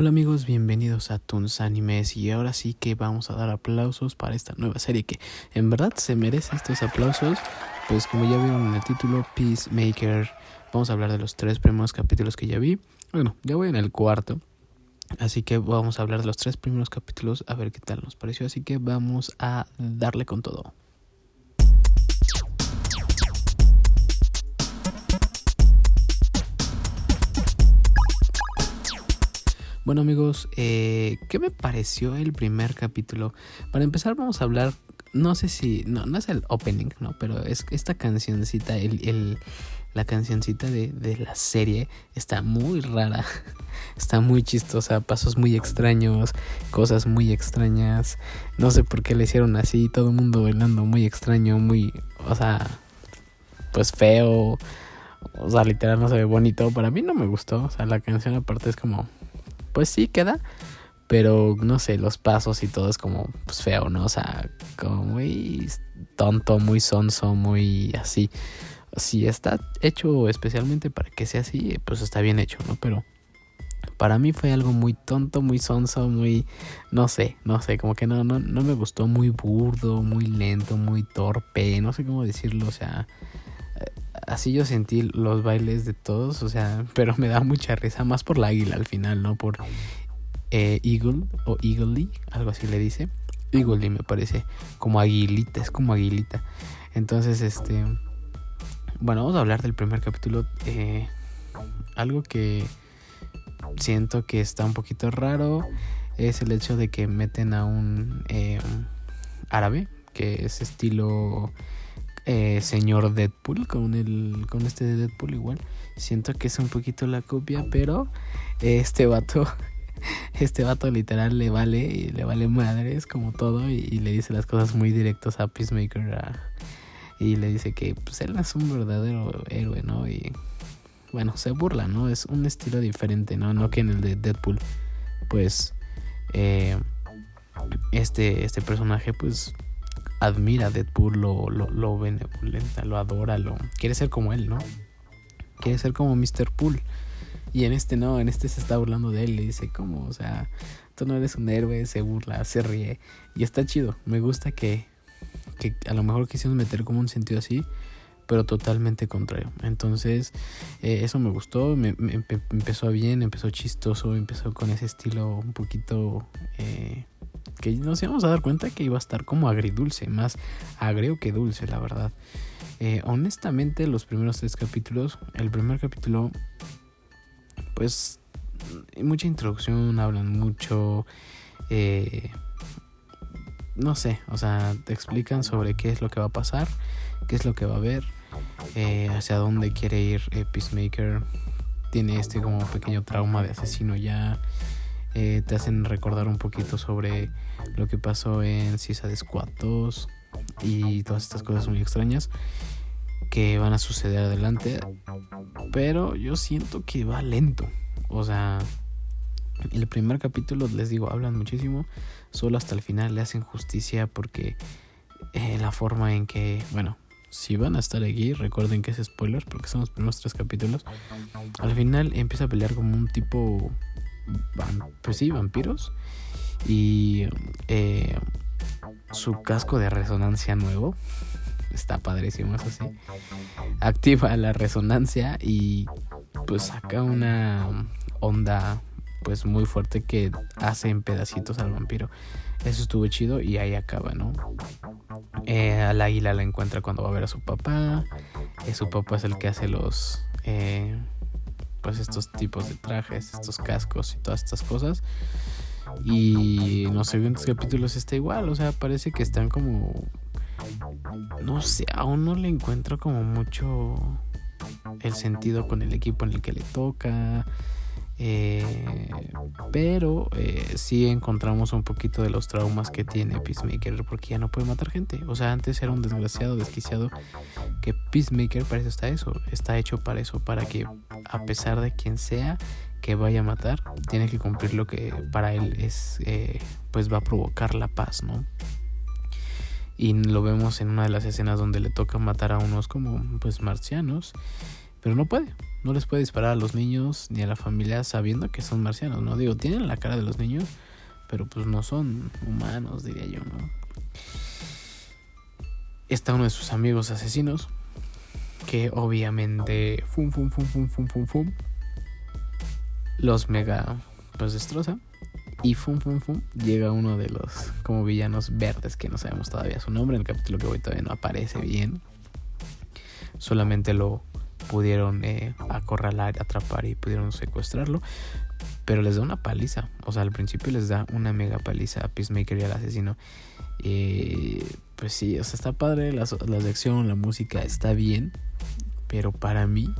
Hola amigos, bienvenidos a Toons Animes y ahora sí que vamos a dar aplausos para esta nueva serie que en verdad se merece estos aplausos, pues como ya vieron en el título Peacemaker, vamos a hablar de los tres primeros capítulos que ya vi, bueno, ya voy en el cuarto, así que vamos a hablar de los tres primeros capítulos a ver qué tal nos pareció, así que vamos a darle con todo. Bueno amigos, eh, ¿qué me pareció el primer capítulo? Para empezar vamos a hablar, no sé si, no, no es el opening, no, pero es esta cancioncita, el, el, la cancioncita de, de la serie está muy rara, está muy chistosa, pasos muy extraños, cosas muy extrañas, no sé por qué le hicieron así, todo el mundo bailando muy extraño, muy, o sea, pues feo, o sea, literal no se ve bonito, para mí no me gustó, o sea, la canción aparte es como pues sí queda, pero no sé, los pasos y todo es como pues feo, ¿no? O sea, como muy tonto, muy sonso, muy así. Si está hecho especialmente para que sea así, pues está bien hecho, ¿no? Pero para mí fue algo muy tonto, muy sonso, muy no sé, no sé, como que no no no me gustó, muy burdo, muy lento, muy torpe, no sé cómo decirlo, o sea, así yo sentí los bailes de todos, o sea, pero me da mucha risa, más por la águila al final, ¿no? Por eh, Eagle o Eagly, algo así le dice. Eagly me parece, como aguilita, es como aguilita. Entonces, este, bueno, vamos a hablar del primer capítulo. Eh, algo que siento que está un poquito raro es el hecho de que meten a un eh, árabe, que es estilo eh, señor Deadpool con el con este de Deadpool igual. Siento que es un poquito la copia pero este vato este vato literal le vale y le vale madres como todo y, le dice las cosas muy directas a Peacemaker y le dice que pues él es un verdadero héroe no y bueno se burla no es un estilo diferente no no que en el de Deadpool pues eh, este este personaje pues admira a Deadpool, lo, lo, lo benevolenta, lo adora, lo quiere ser como él, ¿no? Quiere ser como Mr. Pool. Y en este no, en este se está burlando de él, le dice como, o sea, tú no eres un héroe, se burla, se ríe. Y está chido, me gusta que, que a lo mejor quisieron meter como un sentido así, pero totalmente contrario. Entonces, eh, eso me gustó, me, empezó bien, empezó chistoso, empezó con ese estilo un poquito... Eh, que nos íbamos a dar cuenta que iba a estar como agridulce, más agrio que dulce, la verdad. Eh, honestamente, los primeros tres capítulos, el primer capítulo, pues, mucha introducción, hablan mucho, eh, no sé, o sea, te explican sobre qué es lo que va a pasar, qué es lo que va a haber, eh, hacia dónde quiere ir Peacemaker. Tiene este como pequeño trauma de asesino ya. Eh, te hacen recordar un poquito sobre lo que pasó en Cisa de Squad 2 y todas estas cosas muy extrañas que van a suceder adelante. Pero yo siento que va lento. O sea, el primer capítulo, les digo, hablan muchísimo. Solo hasta el final le hacen justicia porque eh, la forma en que, bueno, si van a estar aquí, recuerden que es spoiler porque son los primeros tres capítulos. Al final empieza a pelear como un tipo pues sí, vampiros. Y eh, su casco de resonancia nuevo. Está padrísimo, eso sí. Activa la resonancia y pues saca una onda pues muy fuerte que hace en pedacitos al vampiro. Eso estuvo chido y ahí acaba, ¿no? Eh, al águila la encuentra cuando va a ver a su papá. Eh, su papá es el que hace los... Eh, pues estos tipos de trajes, estos cascos y todas estas cosas. Y en los siguientes capítulos está igual, o sea, parece que están como... No sé, aún no le encuentro como mucho el sentido con el equipo en el que le toca. Eh, pero eh, sí encontramos un poquito de los traumas que tiene Peacemaker porque ya no puede matar gente. O sea, antes era un desgraciado, desquiciado. Que Peacemaker para eso está eso. Está hecho para eso, para que a pesar de quien sea que vaya a matar, tiene que cumplir lo que para él es, eh, pues va a provocar la paz, ¿no? Y lo vemos en una de las escenas donde le toca matar a unos como pues marcianos Pero no puede. No les puede disparar a los niños ni a la familia sabiendo que son marcianos, ¿no? Digo, tienen la cara de los niños, pero pues no son humanos, diría yo, ¿no? Está uno de sus amigos asesinos, que obviamente, fum, fum, fum, fum, fum, fum, fum, los mega, pues destroza. Y fum, fum, fum, llega uno de los como villanos verdes que no sabemos todavía su nombre. En el capítulo que voy todavía no aparece bien. Solamente lo pudieron eh, acorralar, atrapar y pudieron secuestrarlo. Pero les da una paliza. O sea, al principio les da una mega paliza a Peacemaker y al asesino. Eh, pues sí, o sea, está padre. La, la lección, la música está bien. Pero para mí,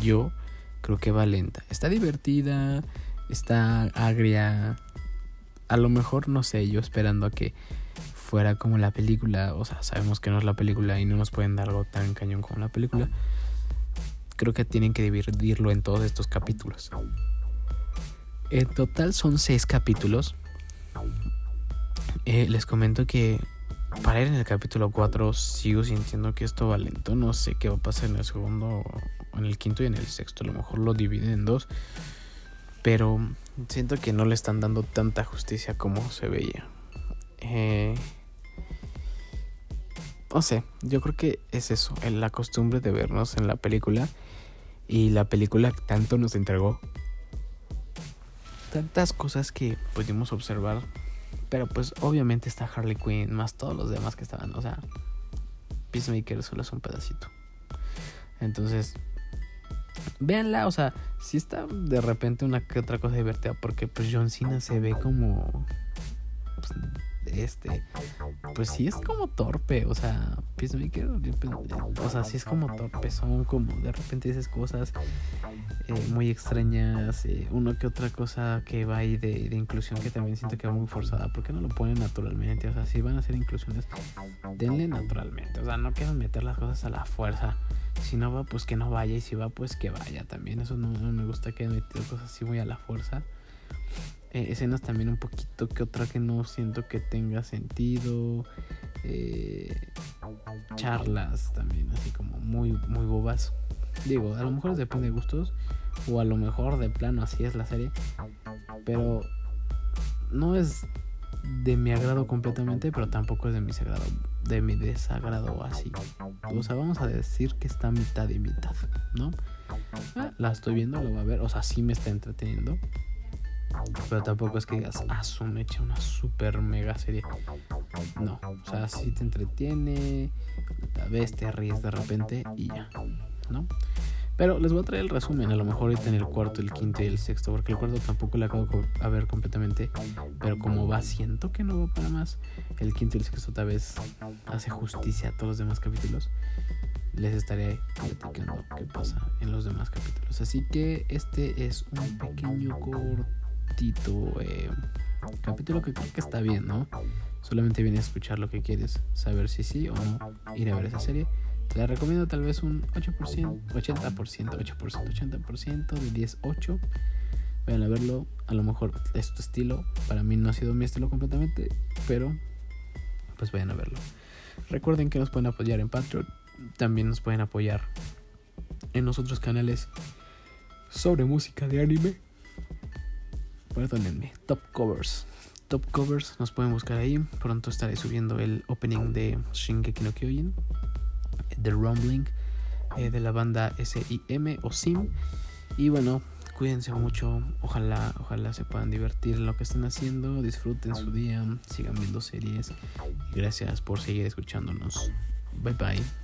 yo creo que va lenta. Está divertida, está agria. A lo mejor, no sé, yo esperando a que fuera como la película. O sea, sabemos que no es la película y no nos pueden dar algo tan cañón como la película. Creo que tienen que dividirlo en todos estos capítulos. En total son seis capítulos. Eh, les comento que para ir en el capítulo 4 sigo sintiendo que esto va lento. No sé qué va a pasar en el segundo, en el quinto y en el sexto. A lo mejor lo dividen en dos. Pero siento que no le están dando tanta justicia como se veía. Eh, no sé, yo creo que es eso, la costumbre de vernos en la película. Y la película tanto nos entregó tantas cosas que pudimos observar pero pues obviamente está Harley Quinn, más todos los demás que estaban. O sea, Peacemaker solo es un pedacito. Entonces, véanla, o sea, si está de repente una que otra cosa divertida, porque pues John Cena se ve como... Pues, este, pues sí es como torpe, o sea, Peacemaker, o sea, sí es como torpe, son como de repente esas cosas eh, muy extrañas, eh, uno que otra cosa que va ahí de, de, inclusión que también siento que va muy forzada, ¿por qué no lo ponen naturalmente? O sea, si van a hacer inclusiones, denle naturalmente, o sea, no quieran meter las cosas a la fuerza. Si no va, pues que no vaya. Y si va, pues que vaya también. Eso no, me gusta que meter cosas así muy a la fuerza. Eh, escenas también un poquito que otra que no siento que tenga sentido. Eh, charlas también, así como muy, muy bobas. Digo, a lo mejor depende de gustos. O a lo mejor de plano así es la serie. Pero no es de mi agrado completamente, pero tampoco es de mi desagrado, de mi desagrado así. O sea, vamos a decir que está mitad y mitad, ¿no? La estoy viendo, lo voy a ver, o sea, sí me está entreteniendo. Pero tampoco es que digas, ah, su mecha una super mega serie. No, o sea, sí te entretiene, la ves, te ríes de repente y ya, ¿no? Pero les voy a traer el resumen, a lo mejor ahorita en el cuarto, el quinto y el sexto, porque el cuarto tampoco le acabo de ver completamente. Pero como va, siento que no va para más. El quinto y el sexto tal vez hace justicia a todos los demás capítulos. Les estaré platicando qué pasa en los demás capítulos. Así que este es un pequeño corto eh, capítulo que creo que está bien, ¿no? Solamente vienes a escuchar lo que quieres, saber si sí o no ir a ver esa serie. La recomiendo tal vez un 8%, 80%, 8%, 80%, de 10, 8. Vayan a verlo, a lo mejor es tu estilo. Para mí no ha sido mi estilo completamente, pero pues vayan a verlo. Recuerden que nos pueden apoyar en Patreon. También nos pueden apoyar en los otros canales sobre música de anime perdónenme, Top Covers. Top Covers, nos pueden buscar ahí. Pronto estaré subiendo el opening de Shingeki no Kyojin, The Rumbling, eh, de la banda SIM o SIM. Y bueno, cuídense mucho. Ojalá, ojalá se puedan divertir en lo que estén haciendo. Disfruten su día, sigan viendo series. Y gracias por seguir escuchándonos. Bye bye.